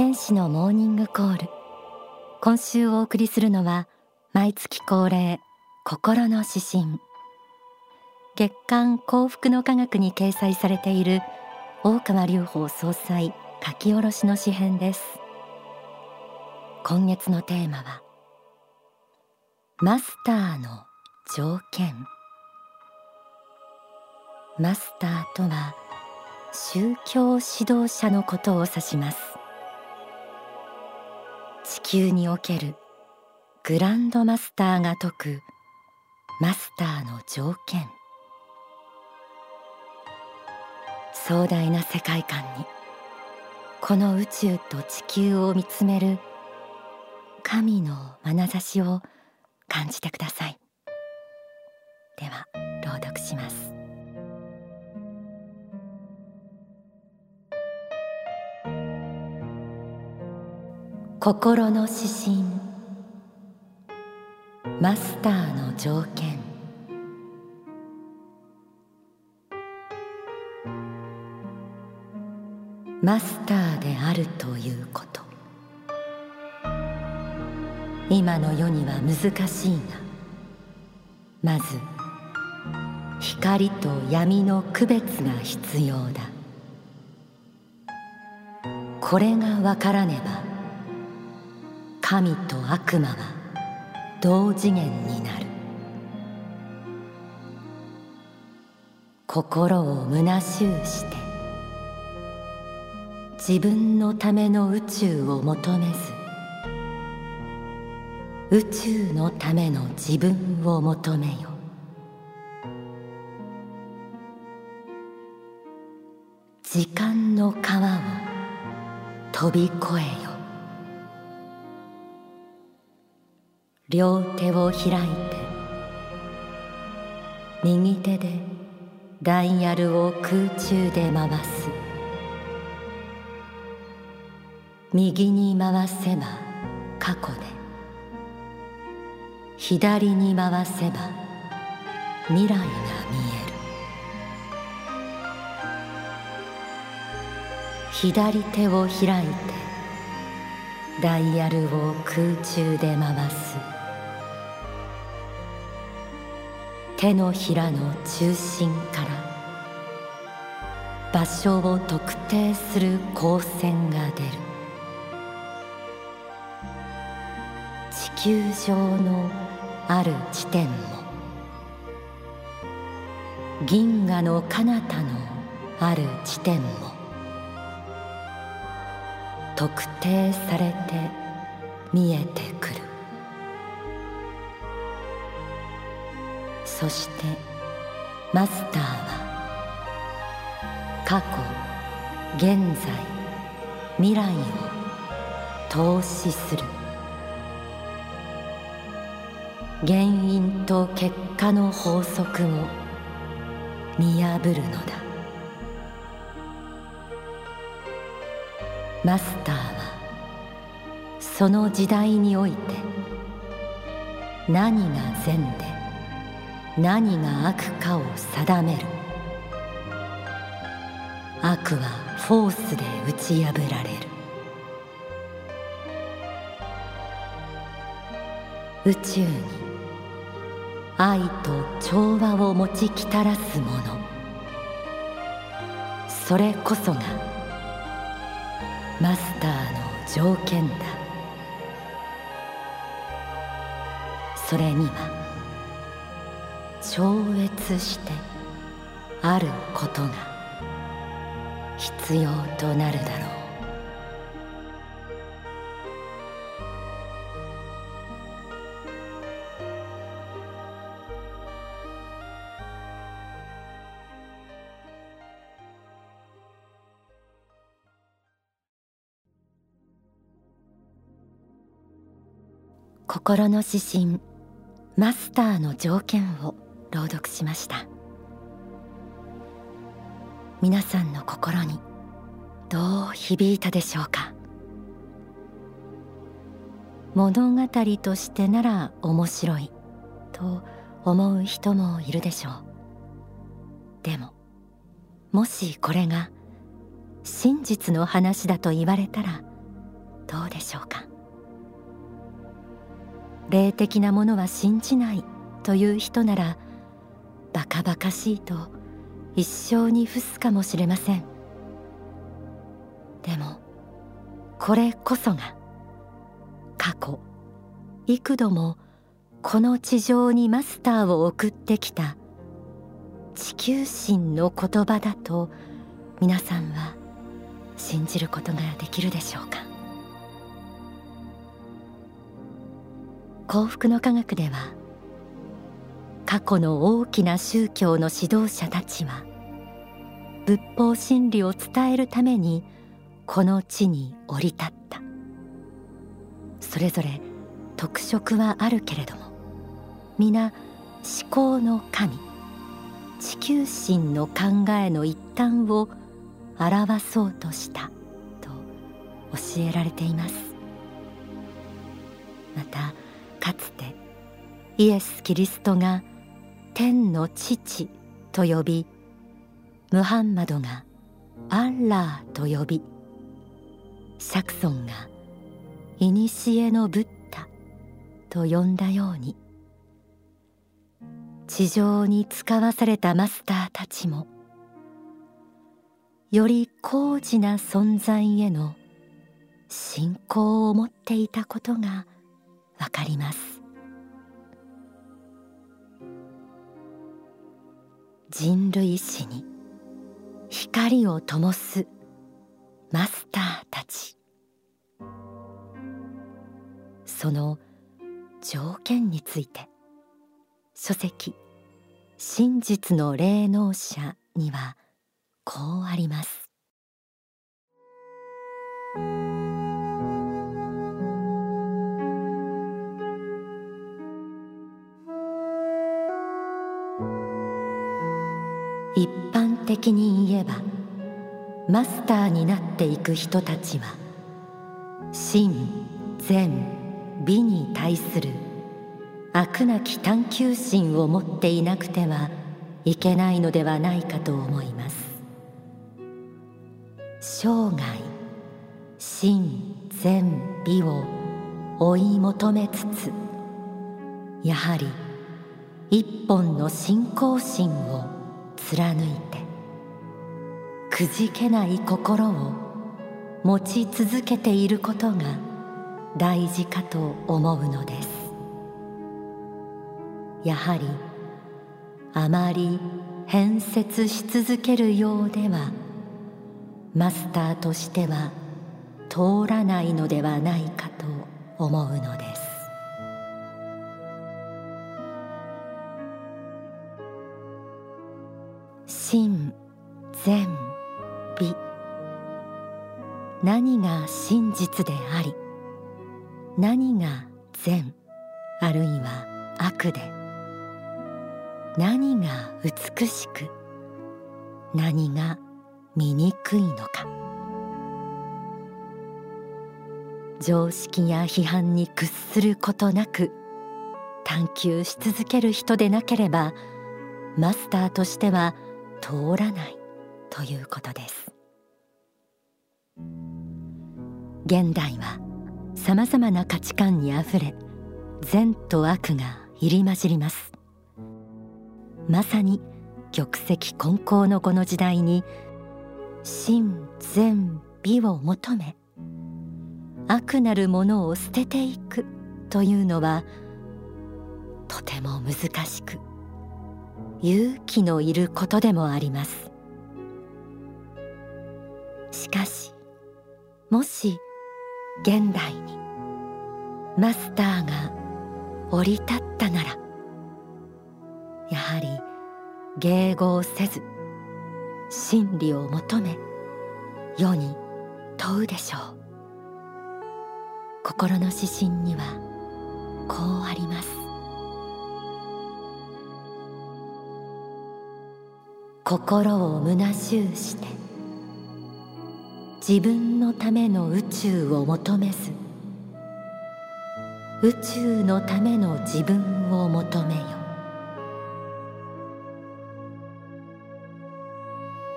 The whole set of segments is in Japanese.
天使のモーニングコール。今週お送りするのは毎月恒例心の指針。月刊幸福の科学に掲載されている大川隆法総裁書き下ろしの詩編です。今月のテーマはマスターの条件。マスターとは宗教指導者のことを指します。球におけるグランドマスターが説くマスターの条件。壮大な世界観にこの宇宙と地球を見つめる神の眼差しを感じてください。では朗読します。心の指針。マスターの条件。マスターであるということ。今の世には難しいがまず光と闇の区別が必要だ。これがわからねば神と悪魔は同次元になる。心を虚しゅうして自分のための宇宙を求めず宇宙のための自分を求めよ。時間の川を飛び越えよ。両手を開いて右手でダイヤルを空中で回す。右に回せば過去で。左に回せば未来が見える。左手を開いてダイヤルを空中で回す。手のひらの中心から場所を特定する光線が出る。地球上のある地点も銀河の彼方のある地点も特定されて見えてくる。そしてマスターは過去現在未来を投資する。原因と結果の法則を見破るのだ。マスターはその時代において何が善で何が悪かを定める。悪はフォースで打ち破られる。宇宙に愛と調和を持ちきたらすもの。それこそがマスターの条件だ。それには超越してあることが必要となるだろう。心の指針マスターの条件を。朗読しました。皆さんの心にどう響いたでしょうか？物語としてなら面白いと思う人もいるでしょう。でももしこれが真実の話だと言われたらどうでしょうか？霊的なものは信じないという人ならバカバカしいと一生に付すかもしれません。でもこれこそが過去幾度もこの地上にマスターを送ってきた地球神の言葉だと皆さんは信じることができるでしょうか。幸福の科学では過去の大きな宗教の指導者たちは仏法真理を伝えるためにこの地に降り立った。それぞれ特色はあるけれども皆思考の神地球神の考えの一端を表そうとしたと教えられています。またかつてイエス・キリストが天の父と呼びムハンマドがアッラーと呼びシャクソンが古のブッダと呼んだように地上に使わされたマスターたちもより高次な存在への信仰を持っていたことがわかります。人類史に光を灯すマスターたち。その条件について書籍真実の霊能者にはこうあります。一般的に言えばマスターになっていく人たちは真善美に対する飽くなき探求心を持っていなくてはいけないのではないかと思います。生涯真善美を追い求めつつやはり一本の信仰心を貫いてくじけない心を持ち続けていることが大事かと思うのです。やはりあまり変節し続けるようではマスターとしては通らないのではないかと思うのです。真善美。何が真実であり何が善あるいは悪で。何が美しく何が醜いのか。常識や批判に屈することなく探求し続ける人でなければマスターとしては通らないということです。現代はさまざまな価値観にあふれ善と悪が入り混じります。まさに玉石混交のこの時代に真善美を求め悪なるものを捨てていくというのはとても難しく勇気のいることでもあります。しかしもし現代にマスターが降り立ったならやはり迎合せず真理を求め世に問うでしょう。心の指針にはこうあります。心を虚しゅうして自分のための宇宙を求めず宇宙のための自分を求めよ。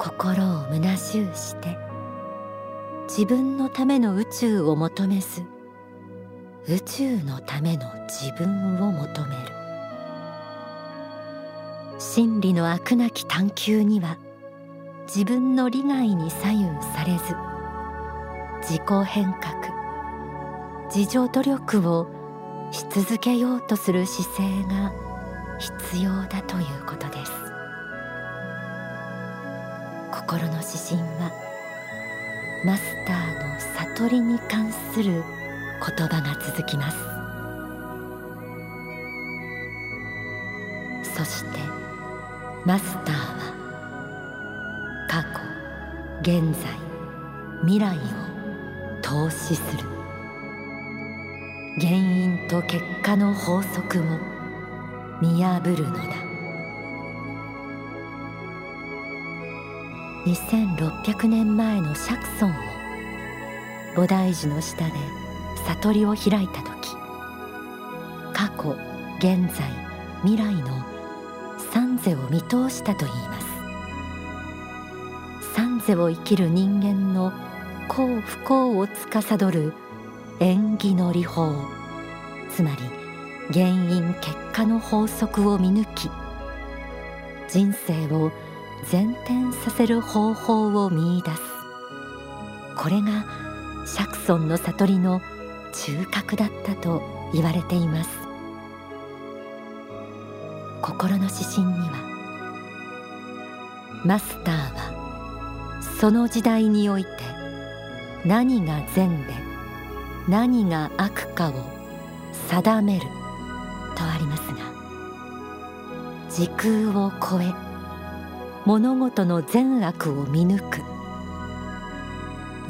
心を虚しゅうして自分のための宇宙を求めず宇宙のための自分を求める。真理の飽くなき探求には自分の利害に左右されず自己変革自助努力をし続けようとする姿勢が必要だということです。心の指針はマスターの悟りに関する言葉が続きます。そしてマスターは過去現在未来を投資する。原因と結果の法則を見破るのだ。2600年前の釈尊を菩提樹の下で悟りを開いた時過去現在未来の三世を見通したといいます。三世を生きる人間の幸不幸を司る縁起の理法つまり原因結果の法則を見抜き人生を前転させる方法を見いだす。これが釈尊の悟りの中核だったと言われています。心の指針には。マスターはその時代において何が善で何が悪かを定めるとありますが時空を超え物事の善悪を見抜く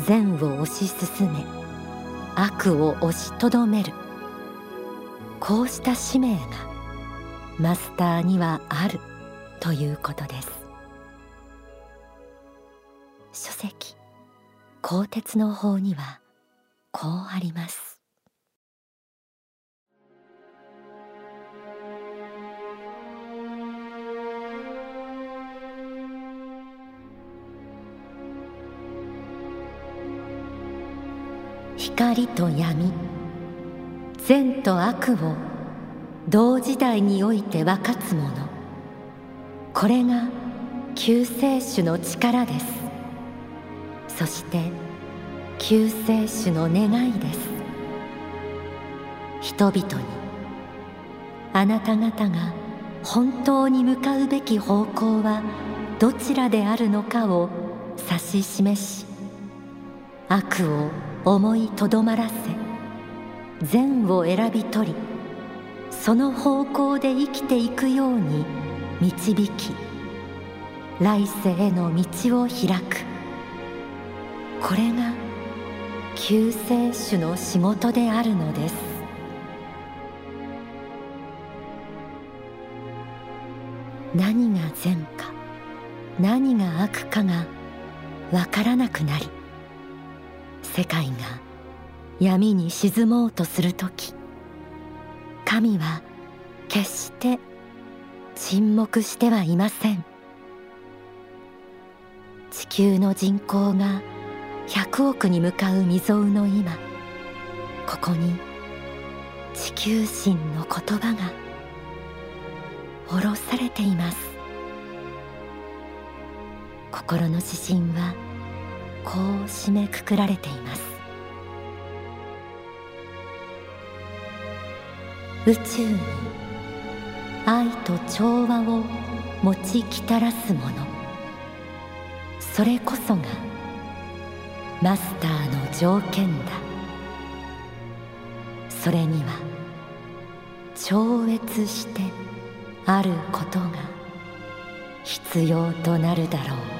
善を推し進め悪を押しとどめるこうした使命がマスターにはあるということです。書籍鋼鉄の法にはこうあります。光と闇善と悪を同時代において分かつもの。これが救世主の力です。そして救世主の願いです。人々にあなた方が本当に向かうべき方向はどちらであるのかを指し示し悪を思いとどまらせ善を選び取りその方向で生きていくように導き来世への道を開く。これが救世主の仕事であるのです。何が善か何が悪かがわからなくなり世界が闇に沈もうとする時。神は決して沈黙してはいません。地球の人口が100億に向かう未曾有の今ここに地球神の言葉が下ろされています。心の指針はこう締めくくられています。宇宙に愛と調和を持ちきたらすもの。それこそがマスターの条件だ。それには超越してあることが必要となるだろう。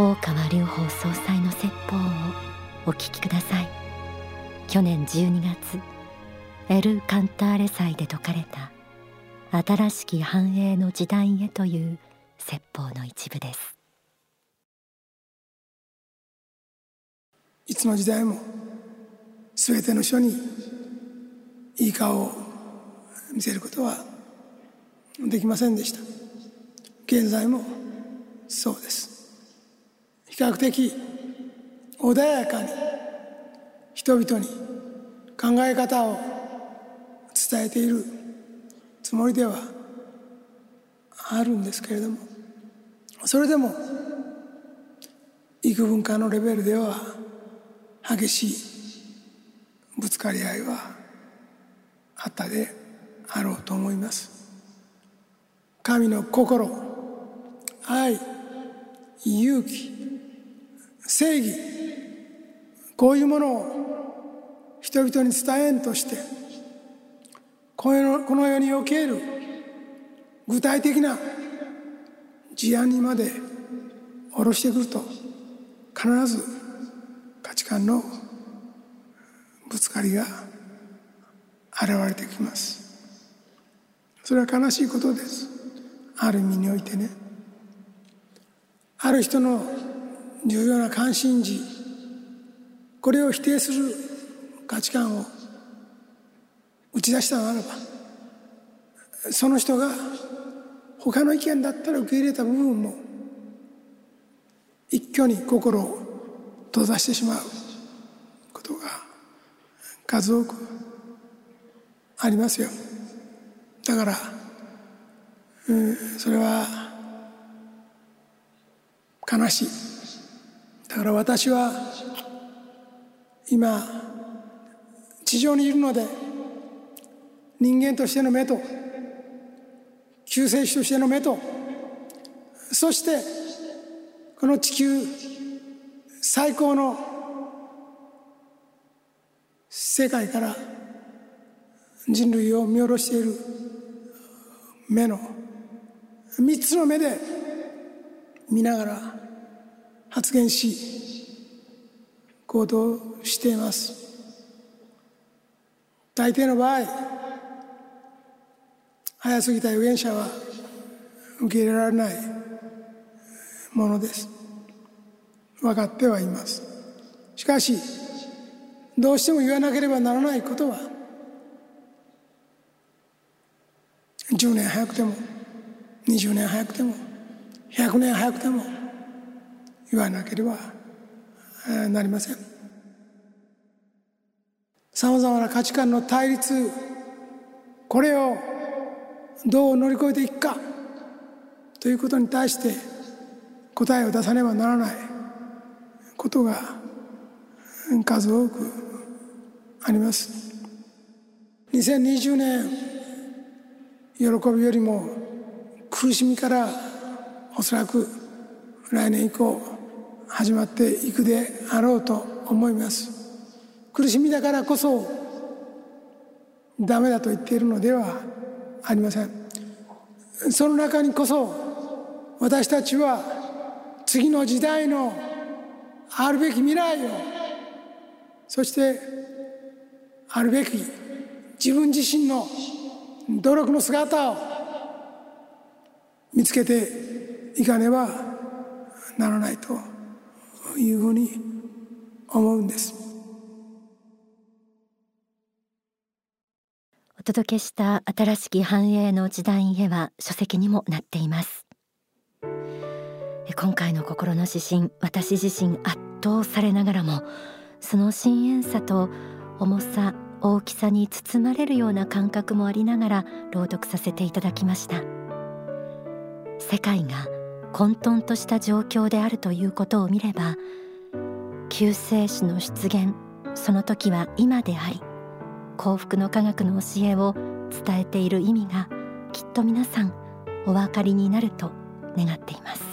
大川隆法総裁の説法をお聞きください。去年12月エル・カンターレ祭で説かれた新しき繁栄の時代へという説法の一部です。いつの時代もすべての書にいい顔を見せることはできませんでした。現在もそうです。較的穏やかに人々に考え方を伝えているつもりではあるんですけれどもそれでも幾分かのレベルでは激しいぶつかり合いはあったであろうと思います。神の心愛勇気正義。こういうものを人々に伝えんとしてこの世における具体的な事案にまで下ろしてくると必ず価値観のぶつかりが現れてきます。それは悲しいことです。ある意味においてね。ある人の重要な関心事。これを否定する価値観を打ち出したならばその人が他の意見だったら受け入れた部分も一挙に心を閉ざしてしまうことが数多くありますよ。だから、うん、それは悲しい。だから私は今地上にいるので人間としての目と救世主としての目とそしてこの地球最高の世界から人類を見下ろしている目の三つの目で見ながら発言し行動しています。大抵の場合早すぎた預言者は受け入れられないものです。分かってはいます。しかしどうしても言わなければならないことは10年早くても20年早くても100年早くても言わなければなりません。さまざまな価値観の対立これをどう乗り越えていくかということに対して答えを出さねばならないことが数多くあります。2020年喜びよりも苦しみからおそらく来年以降始まっていくであろうと思います。苦しみだからこそダメだと言っているのではありません。その中にこそ私たちは次の時代のあるべき未来をそしてあるべき自分自身の努力の姿を見つけていかねばならないとというふうに思うんです。お届けした新しき繁栄の時代へは書籍にもなっています今回の心の指針私自身圧倒されながらもその深遠さと重さ大きさに包まれるような感覚もありながら朗読させていただきました世界が混沌とした状況であるということを見れば救世主の出現その時は今であり幸福の科学の教えを伝えている意味がきっと皆さんお分かりになると願っています。